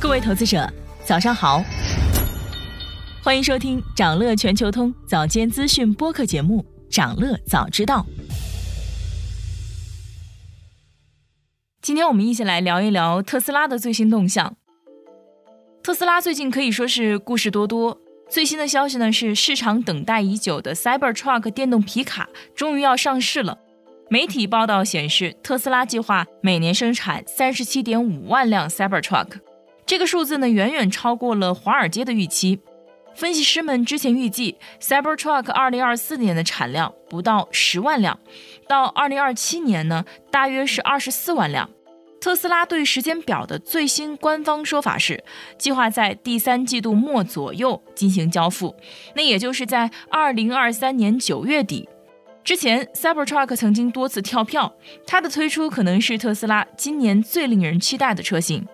各位投资者，早上好，欢迎收听长乐全球通早间资讯播客节目《长乐早知道》。今天我们一起来聊一聊特斯拉的最新动向。特斯拉最近可以说是故事多多。最新的消息呢是，市场等待已久的 Cybertruck 电动皮卡终于要上市了。媒体报道显示，特斯拉计划每年生产三十七点五万辆 Cybertruck，这个数字呢远远超过了华尔街的预期。分析师们之前预计，Cybertruck 二零二四年的产量不到十万辆，到二零二七年呢大约是二十四万辆。特斯拉对时间表的最新官方说法是，计划在第三季度末左右进行交付，那也就是在二零二三年九月底。之前，Cybertruck 曾经多次跳票，它的推出可能是特斯拉今年最令人期待的车型。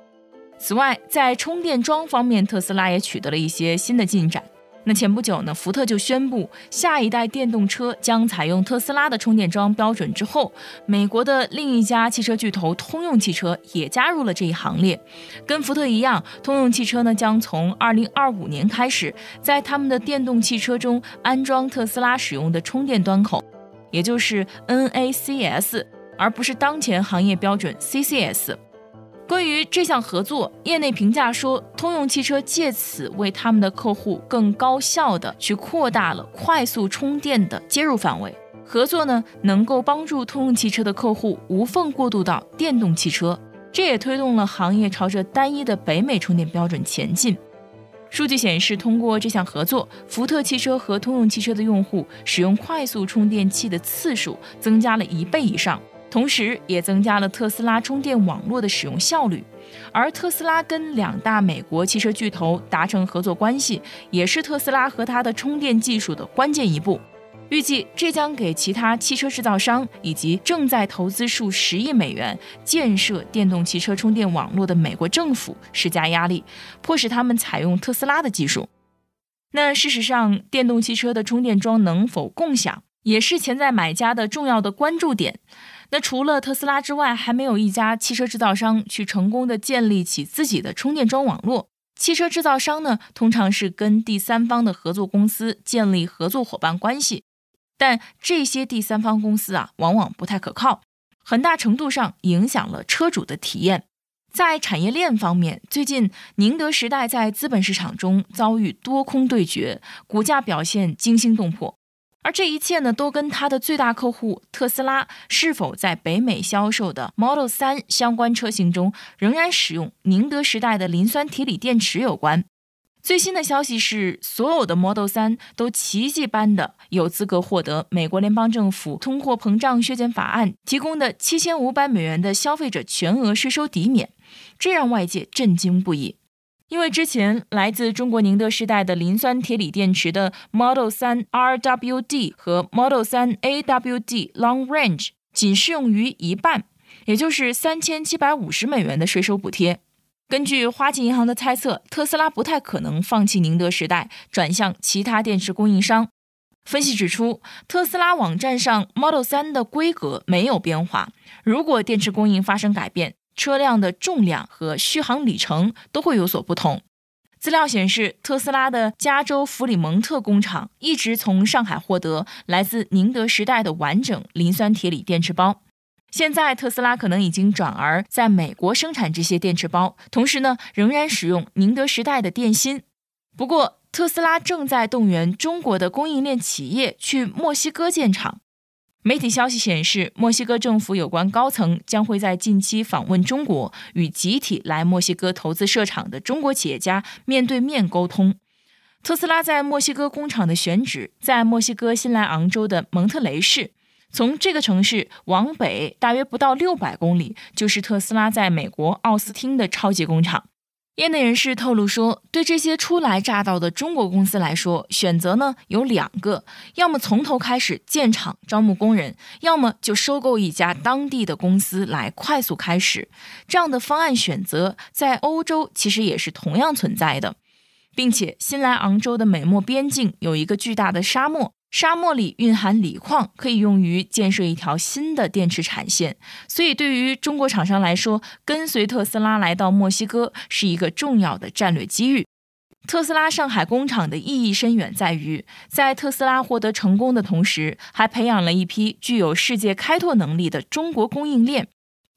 此外，在充电桩方面，特斯拉也取得了一些新的进展。那前不久呢，福特就宣布，下一代电动车将采用特斯拉的充电桩标准。之后，美国的另一家汽车巨头通用汽车也加入了这一行列。跟福特一样，通用汽车呢将从二零二五年开始，在他们的电动汽车中安装特斯拉使用的充电端口，也就是 NACS，而不是当前行业标准 CCS。关于这项合作，业内评价说，通用汽车借此为他们的客户更高效地去扩大了快速充电的接入范围。合作呢，能够帮助通用汽车的客户无缝过渡到电动汽车，这也推动了行业朝着单一的北美充电标准前进。数据显示，通过这项合作，福特汽车和通用汽车的用户使用快速充电器的次数增加了一倍以上。同时，也增加了特斯拉充电网络的使用效率。而特斯拉跟两大美国汽车巨头达成合作关系，也是特斯拉和它的充电技术的关键一步。预计这将给其他汽车制造商以及正在投资数十亿美元建设电动汽车充电网络的美国政府施加压力，迫使他们采用特斯拉的技术。那事实上，电动汽车的充电桩能否共享，也是潜在买家的重要的关注点。那除了特斯拉之外，还没有一家汽车制造商去成功的建立起自己的充电桩网络。汽车制造商呢，通常是跟第三方的合作公司建立合作伙伴关系，但这些第三方公司啊，往往不太可靠，很大程度上影响了车主的体验。在产业链方面，最近宁德时代在资本市场中遭遇多空对决，股价表现惊心动魄。而这一切呢，都跟它的最大客户特斯拉是否在北美销售的 Model 3相关车型中仍然使用宁德时代的磷酸铁锂电池有关。最新的消息是，所有的 Model 3都奇迹般的有资格获得美国联邦政府通货膨胀削减法案提供的七千五百美元的消费者全额税收抵免，这让外界震惊不已。因为之前来自中国宁德时代的磷酸铁锂电池的 Model 3 RWD 和 Model 3 AWD Long Range 仅适用于一半，也就是三千七百五十美元的税收补贴。根据花旗银行的猜测，特斯拉不太可能放弃宁德时代，转向其他电池供应商。分析指出，特斯拉网站上 Model 3的规格没有变化，如果电池供应发生改变。车辆的重量和续航里程都会有所不同。资料显示，特斯拉的加州弗里蒙特工厂一直从上海获得来自宁德时代的完整磷酸铁锂电池包。现在，特斯拉可能已经转而在美国生产这些电池包，同时呢，仍然使用宁德时代的电芯。不过，特斯拉正在动员中国的供应链企业去墨西哥建厂。媒体消息显示，墨西哥政府有关高层将会在近期访问中国，与集体来墨西哥投资设厂的中国企业家面对面沟通。特斯拉在墨西哥工厂的选址在墨西哥新莱昂州的蒙特雷市，从这个城市往北大约不到六百公里，就是特斯拉在美国奥斯汀的超级工厂。业内人士透露说，对这些初来乍到的中国公司来说，选择呢有两个：要么从头开始建厂招募工人，要么就收购一家当地的公司来快速开始。这样的方案选择在欧洲其实也是同样存在的，并且新莱昂州的美墨边境有一个巨大的沙漠，沙漠里蕴含锂矿，可以用于建设一条新的电池产线。所以，对于中国厂商来说，跟随特斯拉来到墨西哥是一个重要的战略机遇。特斯拉上海工厂的意义深远，在于在特斯拉获得成功的同时，还培养了一批具有世界开拓能力的中国供应链。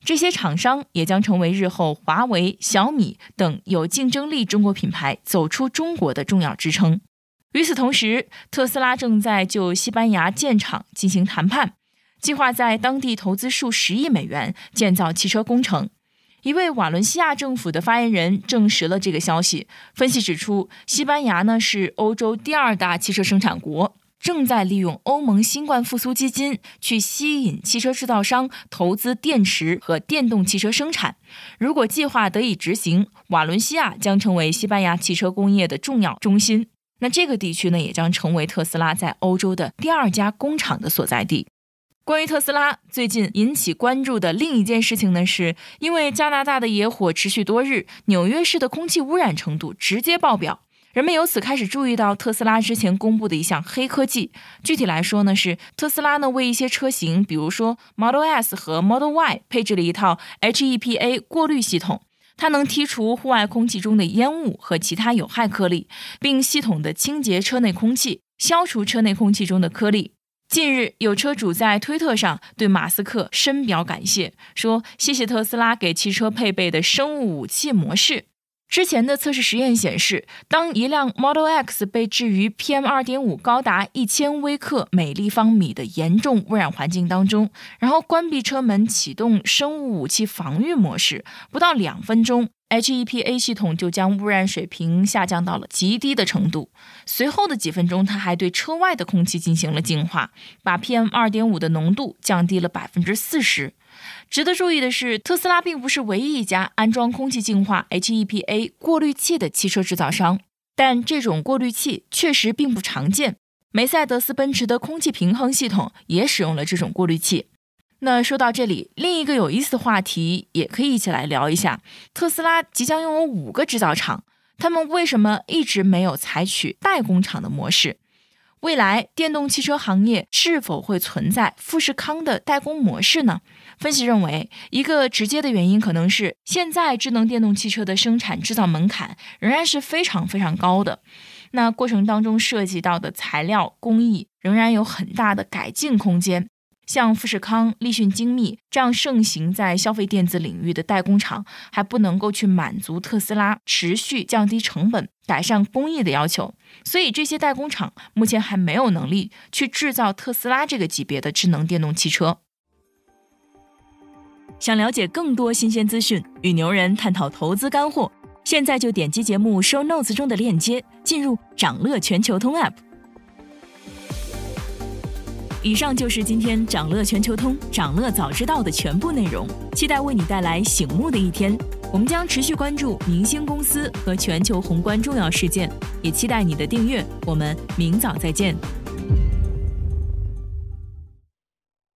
这些厂商也将成为日后华为、小米等有竞争力中国品牌走出中国的重要支撑。与此同时，特斯拉正在就西班牙建厂进行谈判，计划在当地投资数十亿美元建造汽车工程。一位瓦伦西亚政府的发言人证实了这个消息。分析指出，西班牙呢是欧洲第二大汽车生产国，正在利用欧盟新冠复苏基金去吸引汽车制造商投资电池和电动汽车生产。如果计划得以执行，瓦伦西亚将成为西班牙汽车工业的重要中心。那这个地区呢，也将成为特斯拉在欧洲的第二家工厂的所在地。关于特斯拉最近引起关注的另一件事情呢，是因为加拿大的野火持续多日，纽约市的空气污染程度直接爆表，人们由此开始注意到特斯拉之前公布的一项黑科技。具体来说呢，是特斯拉呢为一些车型，比如说 Model S 和 Model Y，配置了一套 HEPA 过滤系统，它能剔除户外空气中的烟雾和其他有害颗粒，并系统的清洁车内空气，消除车内空气中的颗粒。近日，有车主在推特上对马斯克深表感谢，说：“谢谢特斯拉给汽车配备的生物武器模式。”之前的测试实验显示，当一辆 Model X 被置于 PM 二点五高达一千微克每立方米的严重污染环境当中，然后关闭车门，启动生物武器防御模式，不到两分钟。HEPA 系统就将污染水平下降到了极低的程度。随后的几分钟，它还对车外的空气进行了净化，把 PM 2.5的浓度降低了百分之四十。值得注意的是，特斯拉并不是唯一一家安装空气净化 HEPA 过滤器的汽车制造商，但这种过滤器确实并不常见。梅赛德斯奔驰的空气平衡系统也使用了这种过滤器。那说到这里，另一个有意思的话题也可以一起来聊一下：特斯拉即将拥有五个制造厂，他们为什么一直没有采取代工厂的模式？未来电动汽车行业是否会存在富士康的代工模式呢？分析认为，一个直接的原因可能是现在智能电动汽车的生产制造门槛仍然是非常非常高的，那过程当中涉及到的材料工艺仍然有很大的改进空间。像富士康、立讯精密这样盛行在消费电子领域的代工厂，还不能够去满足特斯拉持续降低成本、改善工艺的要求，所以这些代工厂目前还没有能力去制造特斯拉这个级别的智能电动汽车。想了解更多新鲜资讯，与牛人探讨投资干货，现在就点击节目 show notes 中的链接，进入掌乐全球通 app。以上就是今天掌乐全球通、掌乐早知道的全部内容，期待为你带来醒目的一天。我们将持续关注明星公司和全球宏观重要事件，也期待你的订阅。我们明早再见。